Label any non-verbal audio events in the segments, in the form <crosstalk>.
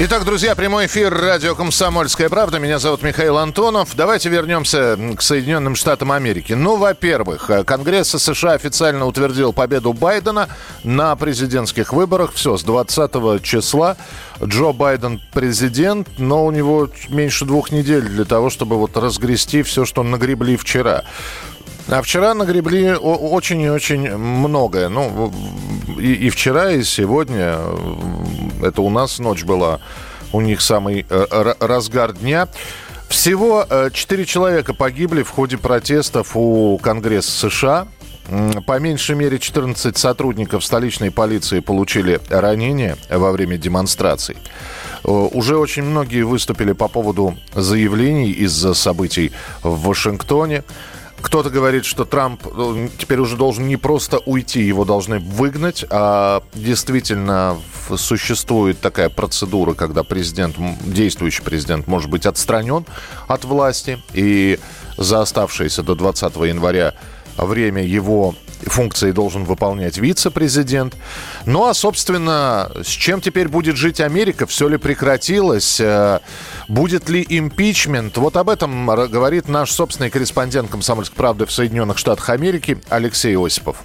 Итак, друзья, прямой эфир радио «Комсомольская правда». Меня зовут Михаил Антонов. Давайте вернемся к Соединенным Штатам Америки. Ну, во-первых, Конгресс США официально утвердил победу Байдена на президентских выборах. Все, с 20 числа Джо Байден президент, но у него меньше двух недель для того, чтобы вот разгрести все, что нагребли вчера. А вчера нагребли очень и очень многое. Ну, и, и вчера, и сегодня. Это у нас ночь была, у них самый э, разгар дня. Всего э, четыре человека погибли в ходе протестов у Конгресса США. По меньшей мере 14 сотрудников столичной полиции получили ранения во время демонстраций. Э, Уже очень многие выступили по поводу заявлений из-за событий в Вашингтоне. Кто-то говорит, что Трамп э, теперь уже должен не просто уйти, его должны выгнать, а действительно существует такая процедура, когда президент, действующий президент может быть отстранен от власти, и за оставшееся до 20 января время его функции должен выполнять вице-президент. Ну а, собственно, с чем теперь будет жить Америка? Все ли прекратилось? Э, Будет ли импичмент? Вот об этом говорит наш собственный корреспондент «Комсомольской правды» в Соединенных Штатах Америки Алексей Осипов.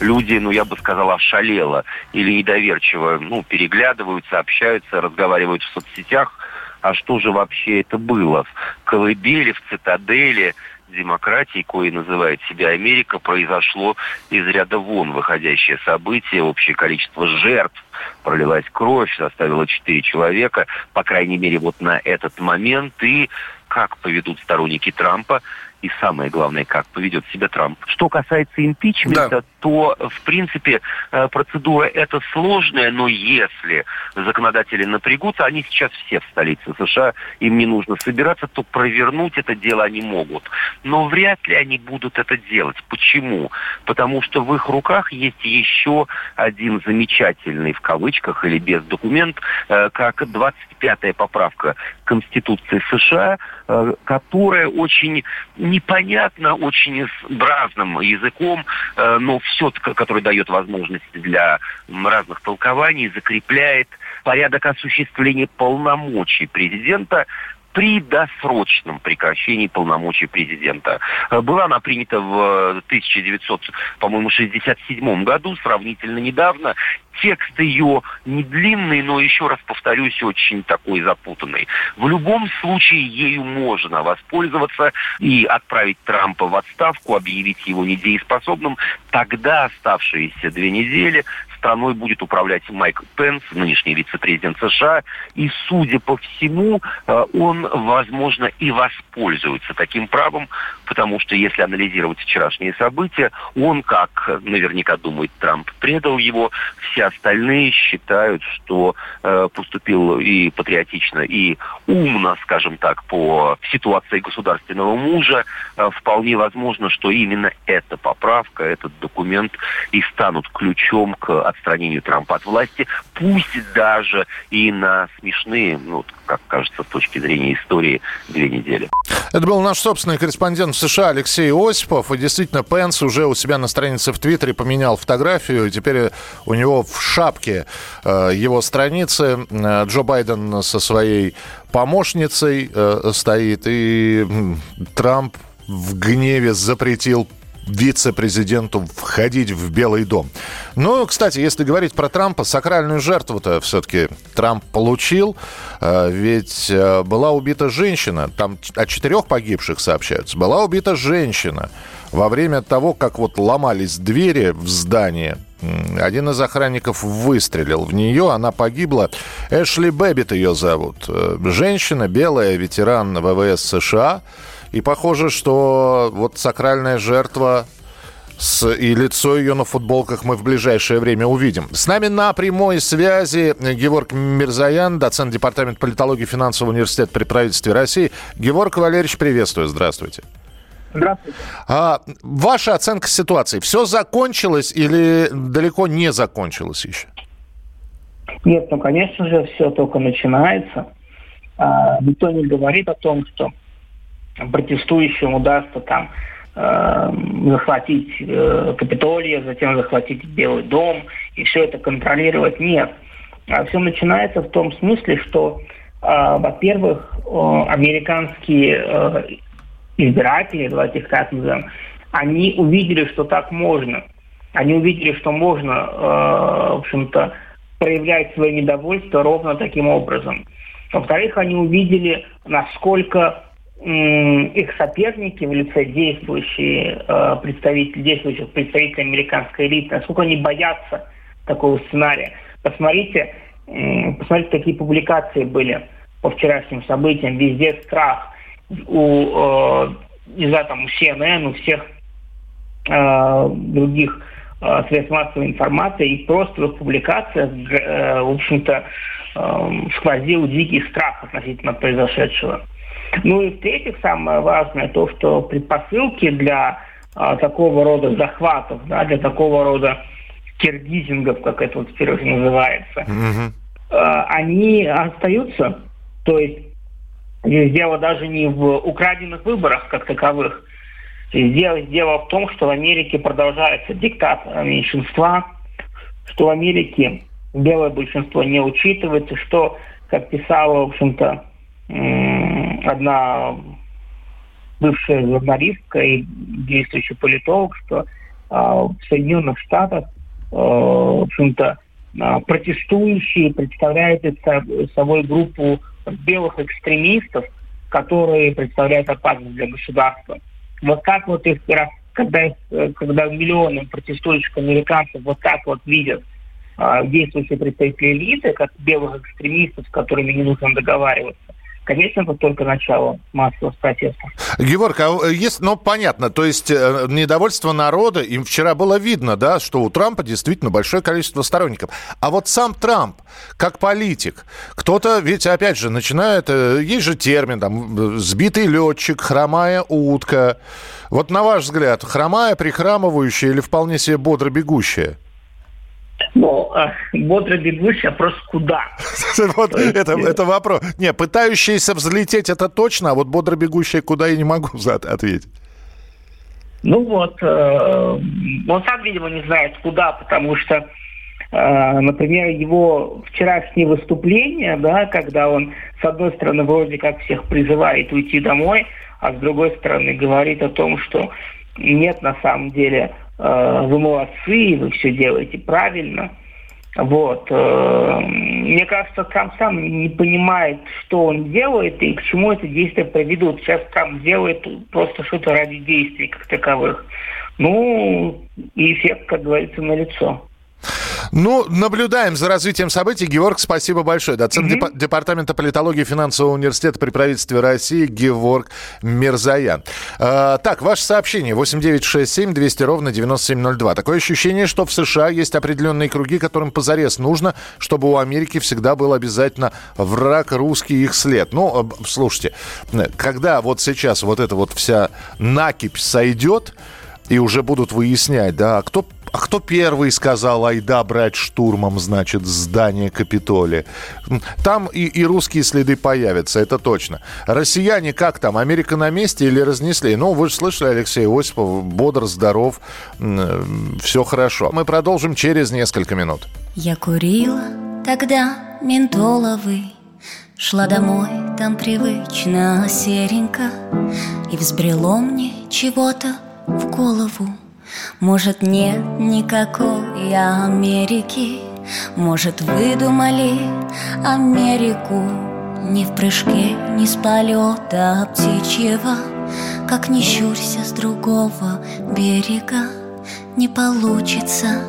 люди, ну, я бы сказал, ошалело или недоверчиво, ну, переглядываются, общаются, разговаривают в соцсетях. А что же вообще это было? В колыбели, в цитадели демократии, кое называет себя Америка, произошло из ряда вон выходящее событие, общее количество жертв, пролилась кровь, составило четыре человека, по крайней мере, вот на этот момент, и как поведут сторонники Трампа, и самое главное, как поведет себя Трамп. Что касается импичмента, Да. То, в принципе, э, процедура эта сложная, но если законодатели напрягутся, они сейчас все в столице США, им не нужно собираться, то провернуть это дело они могут. Но вряд ли они будут это делать. Почему? Потому что в их руках есть еще один замечательный, в кавычках или без документ, э, как 25-я поправка Конституции США, э, которая очень непонятно, очень с бразным языком, но все, который дает возможности для разных толкований, закрепляет порядок осуществления полномочий президента при досрочном прекращении полномочий президента. Э, Была она принята в 1967 году, сравнительно недавно. Текст ее не длинный, но еще раз повторюсь, очень такой запутанный. В любом случае ею можно воспользоваться и отправить Трампа в отставку, объявить его недееспособным. Тогда оставшиеся две недели страной будет управлять Майк Пенс, нынешний вице-президент США, и, судя по всему, э, он, возможно, и воспользуется таким правом, потому что, если анализировать вчерашние события, он, как наверняка думает Трамп, предал его, все остальные считают, что э, поступил и патриотично, и умно, скажем так, по ситуации государственного мужа. Э, вполне возможно, что именно эта поправка, этот документ и станут ключом к отстранению Трампа от власти, пусть даже и на смешные, ну, как кажется, с точки зрения истории, две недели. Это был наш собственный корреспондент в США Алексей Осипов. И действительно, Пенс уже у себя на странице в Твиттере поменял фотографию. И теперь у него в шапке э, его страницы э, Джо Байден со своей помощницей э, стоит. И Трамп в гневе запретил вице-президенту входить в Белый дом. Ну, кстати, если говорить про Трампа, сакральную жертву-то все-таки Трамп получил, ведь была убита женщина, там о четырех погибших сообщаются, была убита женщина во время того, как вот ломались двери в здание, м, один из охранников выстрелил в нее, она погибла. Эшли Бэббит ее зовут. Э, Женщина, белая, ветеран ВВС США. И похоже, что вот сакральная жертва с, и лицо ее на футболках мы в ближайшее время увидим. С нами на прямой связи Георг Мирзаян, доцент Департамента политологии финансового университета при правительстве России. Георг Валерьевич, приветствую, здравствуйте. Здравствуйте. А, ваша оценка ситуации. Все закончилось или далеко не закончилось еще? Нет, ну, конечно же, все только начинается. А, никто не говорит о том, что протестующим удастся там э, захватить э, Капитолий, затем захватить Белый дом и все это контролировать. Нет. А все начинается в том смысле, что, э, во-первых, э, американские э, избиратели, давайте их так назовем, они увидели, что так можно. Они увидели, что можно, э, в общем-то, проявлять свое недовольство ровно таким образом. Во-вторых, они увидели, насколько их соперники в лице действующие э, представители, действующих представителей американской элиты, насколько они боятся такого сценария. Посмотрите, э, посмотрите, какие публикации были по вчерашним событиям. Везде страх. У, э, не знаю, там, у CNN, у всех э, других э, средств массовой информации, и просто в их публикациях, в общем-то, сквозил дикий страх относительно произошедшего. Ну и в-третьих, самое важное то, что предпосылки для а, такого рода захватов, да, для такого рода киргизингов, как это вот теперь уже называется, mm-hmm. а, они остаются. То есть здесь дело даже не в украденных выборах как таковых. Здесь дело, дело в том, что в Америке продолжается диктат меньшинства, что в Америке белое большинство не учитывается, что, как писала, в общем-то, одна бывшая журналистка и действующий политолог, что а, в Соединенных Штатах, а, в общем-то, а, протестующие представляют собой группу белых экстремистов, которые представляют опасность для государства. Вот как вот их, когда, когда миллионы протестующих американцев вот так вот видят действующие представители элиты, как белых экстремистов, с которыми не нужно договариваться, Конечно, это только начало массового протеста. Георг, а э, есть, ну, понятно, то есть э, недовольство народа, им вчера было видно, да, что у Трампа действительно большое количество сторонников. А вот сам Трамп, как политик, кто-то ведь, опять же, начинает, э, есть же термин, там, сбитый летчик, хромая утка. Вот на ваш взгляд, хромая, прихрамывающая или вполне себе бодро бегущая? Ну, <laughs> э, бодро бегущий, просто куда? вот это, это вопрос. Не, пытающийся взлететь, это точно, а вот бодро бегущая куда я не могу ответить. Ну вот, э, он сам, видимо, не знает куда, потому что, э, например, его вчерашнее выступление, да, когда он, с одной стороны, вроде как всех призывает уйти домой, а с другой стороны говорит о том, что нет на самом деле Э, вы молодцы, вы все делаете правильно. Вот. Э, мне кажется, Трамп сам не понимает, что он делает и к чему это действие приведут. Сейчас Трамп делает просто что-то ради действий как таковых. Ну, и эффект, как говорится, на лицо. Ну, наблюдаем за развитием событий. Георг, спасибо большое. Доцент mm-hmm. Департамента политологии финансового университета при правительстве России Георг Мирзаян. А, так, ваше сообщение 8967 200 ровно 9702. Такое ощущение, что в США есть определенные круги, которым позарез нужно, чтобы у Америки всегда был обязательно враг русский их след. Ну, слушайте, когда вот сейчас вот эта вот вся накипь сойдет, и уже будут выяснять, да, а кто а кто первый сказал, айда брать штурмом, значит, здание Капитолия? Там и, и русские следы появятся, это точно. Россияне как там, Америка на месте или разнесли? Ну, вы же слышали, Алексей Осипов, бодр, здоров, все хорошо. Мы продолжим через несколько минут. Я курила тогда ментоловый, Шла домой, там привычно серенько И взбрело мне чего-то в голову Может, нет никакой Америки. Может, выдумали Америку Ни в прыжке, ни с полета птичьего. Как не щурься с другого берега Не получится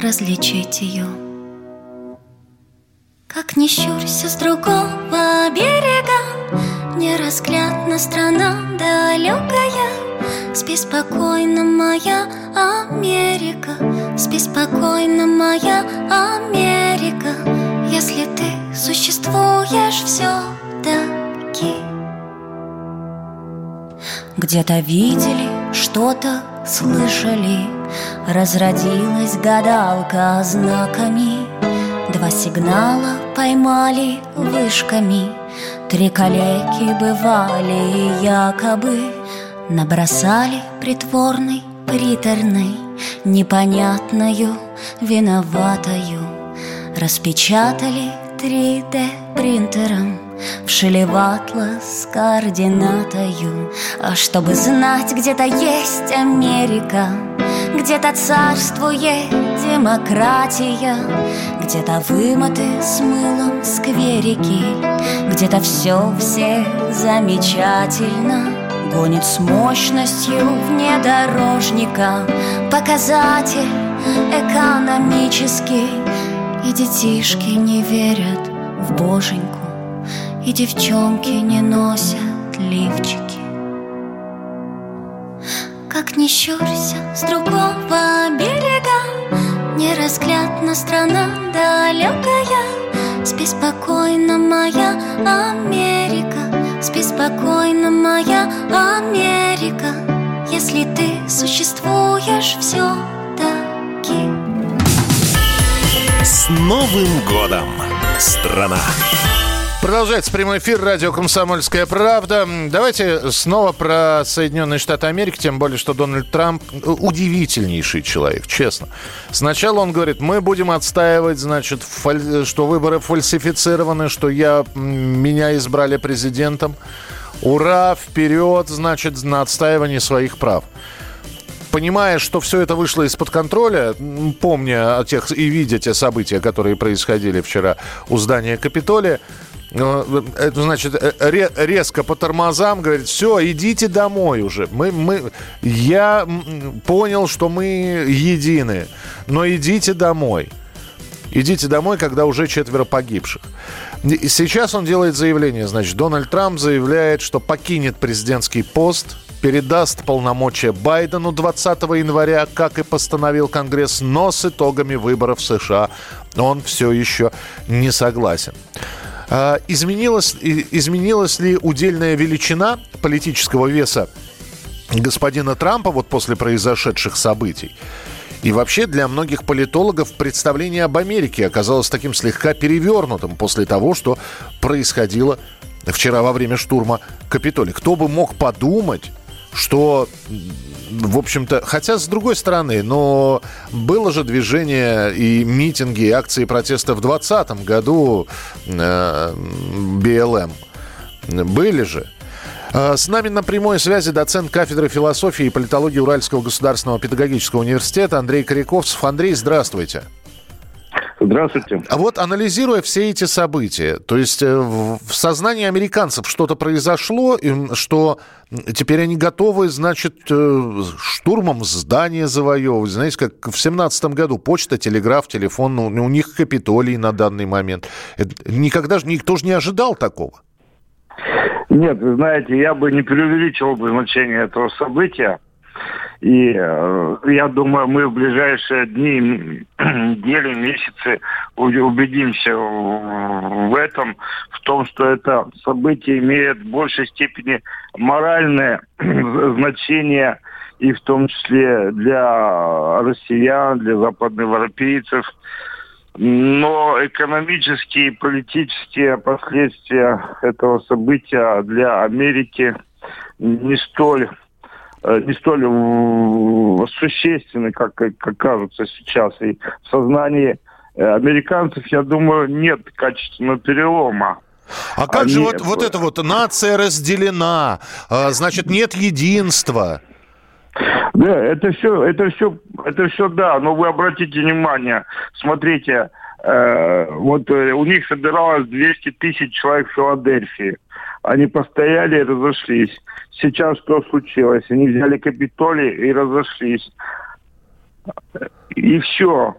различить ее Как не щурься с другого берега Неразглядна страна далекая. Спи спокойно, моя Америка. Спи спокойно, моя Америка. Если ты существуешь все-таки Где-то видели, что-то слышали. Разродилась гадалка знаками. Два сигнала поймали вышками Три калеки бывали якобы Набросали притворный, приторный Непонятною, виноватою Распечатали 3D принтером Вшили в атлас координатою. А чтобы знать, где-то есть Америка Где-то царствует демократия Где-то вымоты с мылом скверики Где-то все все замечательно Гонит с мощностью внедорожника. Показатель экономический И детишки не верят в боженьку и девчонки не носят лифчики. Как не щурься с другого берега Неразглядна страна далекая. Спи спокойно, моя Америка Спи спокойно, моя Америка. Если ты существуешь все-таки С Новым годом, страна! Продолжается прямой эфир радио «Комсомольская правда». Давайте снова про Соединенные Штаты Америки, тем более, что Дональд Трамп удивительнейший человек, честно. Сначала он говорит, мы будем отстаивать, значит, фаль... что выборы фальсифицированы, что я... меня избрали президентом. Ура, вперед, значит, на отстаивание своих прав понимая, что все это вышло из-под контроля, помня о тех и видя те события, которые происходили вчера у здания Капитолия, это значит, э, резко по тормозам говорит, все, идите домой уже. Мы, мы, я понял, что мы едины, но идите домой. Идите домой, когда уже четверо погибших. Сейчас он делает заявление. Значит, Дональд Трамп заявляет, что покинет президентский пост, передаст полномочия Байдену 20 января, как и постановил Конгресс, но с итогами выборов в США он все еще не согласен. А, изменилась, изменилась ли удельная величина политического веса господина Трампа вот после произошедших событий? И вообще для многих политологов представление об Америке оказалось таким слегка перевернутым после того, что происходило вчера во время штурма Капитолия. Кто бы мог подумать, что в общем-то, хотя с другой стороны, но было же движение и митинги, и акции протеста в 2020 году э, БЛМ. Были же. Э, с нами на прямой связи доцент кафедры философии и политологии Уральского государственного педагогического университета Андрей Коряковцев. Андрей, здравствуйте. Здравствуйте. А вот анализируя все эти события, то есть э, в сознании американцев что-то произошло, что теперь они готовы, значит, э, штурмом здания завоевывать. Знаете, как в семнадцатом году почта, телеграф, телефон, ну, у них Капитолий на данный момент. Никогда же никто же не ожидал такого. Нет, вы знаете, я бы не преувеличил бы значение этого события. И э, я думаю, мы в ближайшие дни, <clears throat> недели, месяцы убедимся в этом, в том, что это событие имеет в большей степени моральное <clears throat> значение и в том числе для россиян, для западноевропейцев. Но экономические и политические последствия этого события для Америки не столь не столь существенны, как, как кажутся сейчас. И в сознании э, американцев, я думаю, нет качественного перелома. А как Они... же вот, вот это вот нация разделена, а, значит, нет единства? Да, это все, это все, это все да, но вы обратите внимание, смотрите, э, вот э, у них собиралось 200 тысяч человек в Филадельфии. Они постояли и разошлись. Сейчас что случилось? Они взяли Капитолий и разошлись. И все.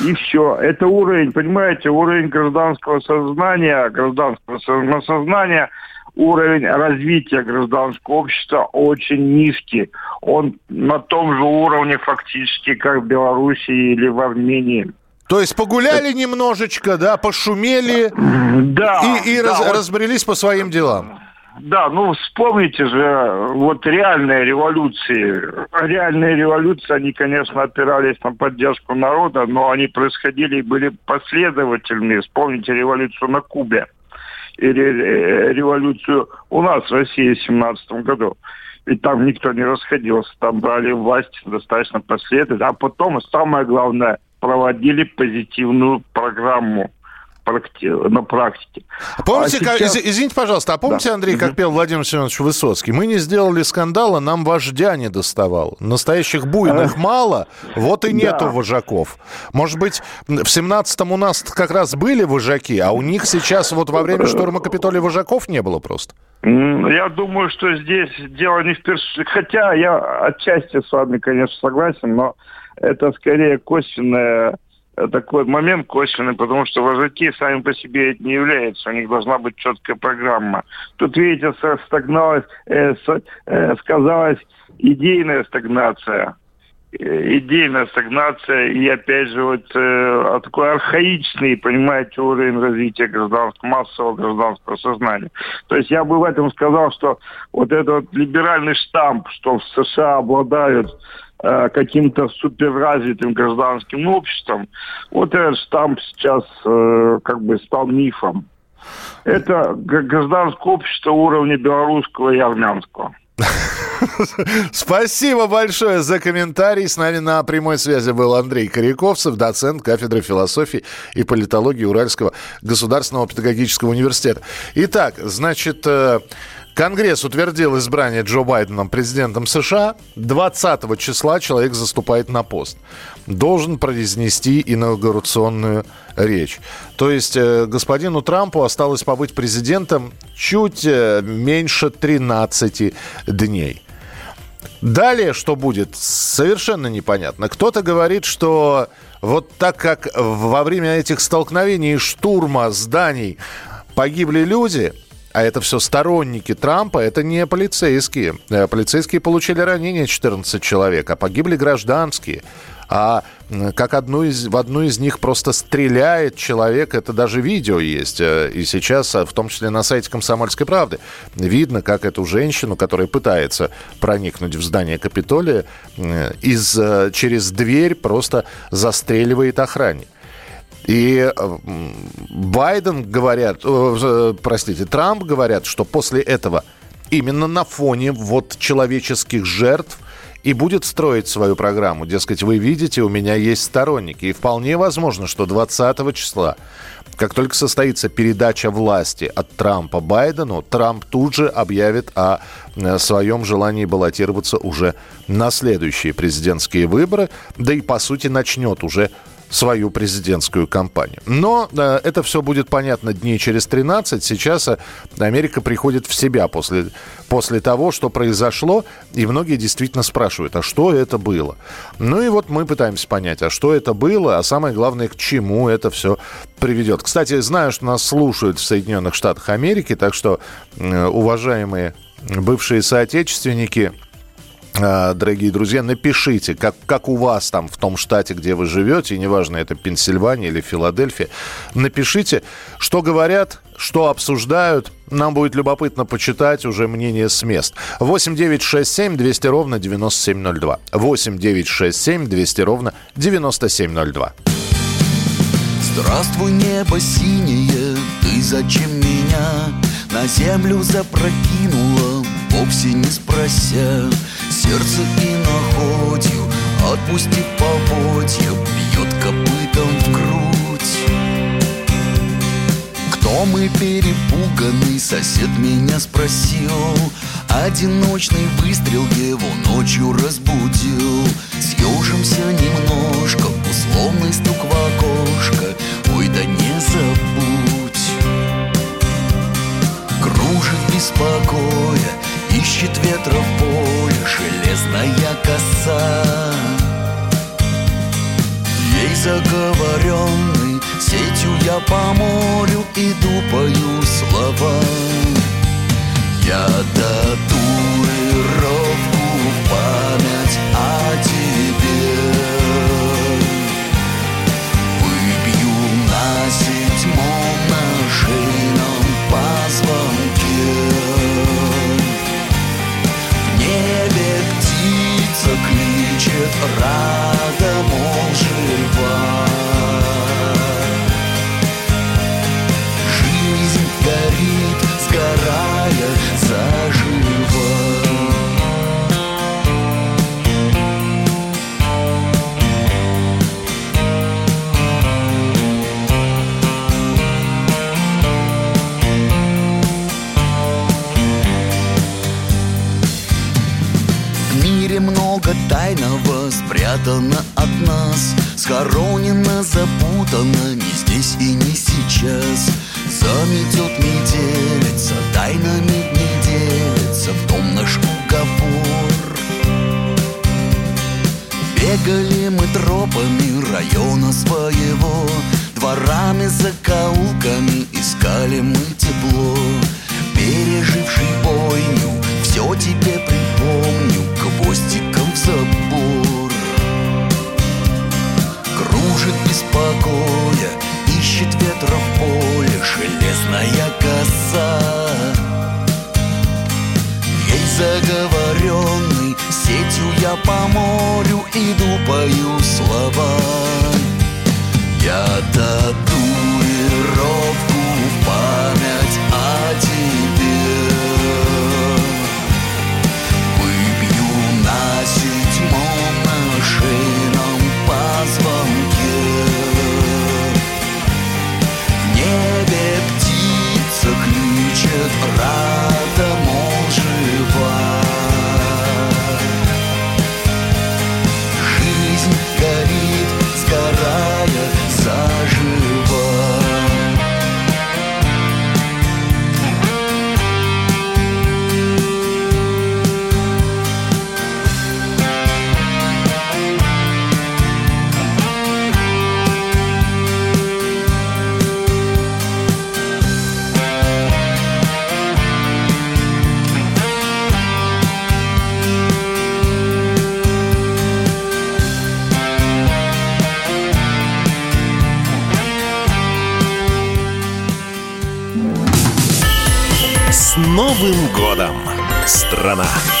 И все. Это уровень, понимаете, уровень гражданского сознания, гражданского сознания, уровень развития гражданского общества очень низкий. Он на том же уровне фактически, как в Белоруссии или в Армении. То есть погуляли немножечко, да, пошумели да, и, и да, раз, вот, разбрелись по своим делам. Да, ну вспомните же, вот реальные революции, реальные революции, они, конечно, опирались на поддержку народа, но они происходили и были последовательными. Вспомните революцию на Кубе или э, революцию у нас в России в 17 году. Ведь там никто не расходился, там брали власть достаточно последовательно. А потом, самое главное, проводили позитивную программу на практике. А помните, а сейчас... как, извините, пожалуйста, а помните, да. Андрей, как пел Владимир Семенович Высоцкий? Мы не сделали скандала, нам вождя не доставал. Настоящих буйных мало, вот и нету да. вожаков. Может быть, в 17-м у нас как раз были вожаки, а у них сейчас вот во время штурма Капитолия вожаков не было просто? Я думаю, что здесь дело не в перс... Хотя я отчасти с вами, конечно, согласен, но это скорее косвенное такой момент косвенный, потому что вожаки сами по себе не являются, у них должна быть четкая программа. Тут, видите, стагналась, э, э, сказалась идейная стагнация э, идейная стагнация и, опять же, вот э, такой архаичный, понимаете, уровень развития гражданского, массового гражданского сознания. То есть я бы в этом сказал, что вот этот вот либеральный штамп, что в США обладают Э, каким-то суперразвитым гражданским обществом, вот этот штамп сейчас э, как бы стал мифом. Это гражданское общество уровня белорусского и армянского. <laughs> Спасибо большое за комментарий. С нами на прямой связи был Андрей Коряковцев, доцент кафедры философии и политологии Уральского государственного педагогического университета. Итак, значит, э, Конгресс утвердил избрание Джо Байденом президентом США. 20 числа человек заступает на пост. Должен произнести инаугурационную речь. То есть э, господину Трампу осталось побыть президентом чуть э, меньше 13 дней. Далее что будет, совершенно непонятно. Кто-то говорит, что вот так как во время этих столкновений и штурма зданий погибли люди, а это все сторонники Трампа, это не полицейские. Э, полицейские получили ранения 14 человек, а погибли гражданские. А как одну из, в одну из них просто стреляет человек, это даже видео есть. Э, и сейчас, э, в том числе на сайте «Комсомольской правды», видно, как эту женщину, которая пытается проникнуть в здание Капитолия, из, через дверь просто застреливает охранник. И Байден говорят, э, простите, Трамп говорят, что после этого именно на фоне вот человеческих жертв и будет строить свою программу. Дескать, вы видите, у меня есть сторонники. И вполне возможно, что 20 числа, как только состоится передача власти от Трампа Байдену, Трамп тут же объявит о э, своем желании баллотироваться уже на следующие президентские выборы, да и, по сути, начнет уже свою президентскую кампанию. Но э, это все будет понятно дней через 13. Сейчас э, Америка приходит в себя после, после того, что произошло, и многие действительно спрашивают, а что это было? Ну и вот мы пытаемся понять, а что это было, а самое главное, к чему это все приведет. Кстати, знаю, что нас слушают в Соединенных Штатах Америки, так что, э, уважаемые бывшие соотечественники, дорогие друзья, напишите, как, как у вас там в том штате, где вы живете, неважно, это Пенсильвания или Филадельфия, напишите, что говорят, что обсуждают. Нам будет любопытно почитать уже мнение с мест. 8 9 6 7 200 ровно 9702. 8 9 6 7 200 ровно 9702. Здравствуй, небо синее, ты зачем меня на землю запрокинула, вовсе не спрося? Сердце и находью. Отпустив поводья, бьет копытом в грудь. Кто мы перепуганный, сосед меня спросил. Одиночный выстрел его ночью разбудил. Съежимся немножко, условный стук в окошко. Ой, да не забудь. Кружит беспокоя Ищет ветра в поле железная коса. Ей заговоренный сетью я по морю Иду пою слова тайного спрятано от нас Схоронено, запутано не здесь и не сейчас. Заметет метелица, тайнами не делится В том наш уговор. Бегали мы тропами района своего Дворами, закоулками искали мы тепло. Переживший бойню, все тебе припомню Гвоздиком покоя, ищет ветра в поле С Новым годом, страна!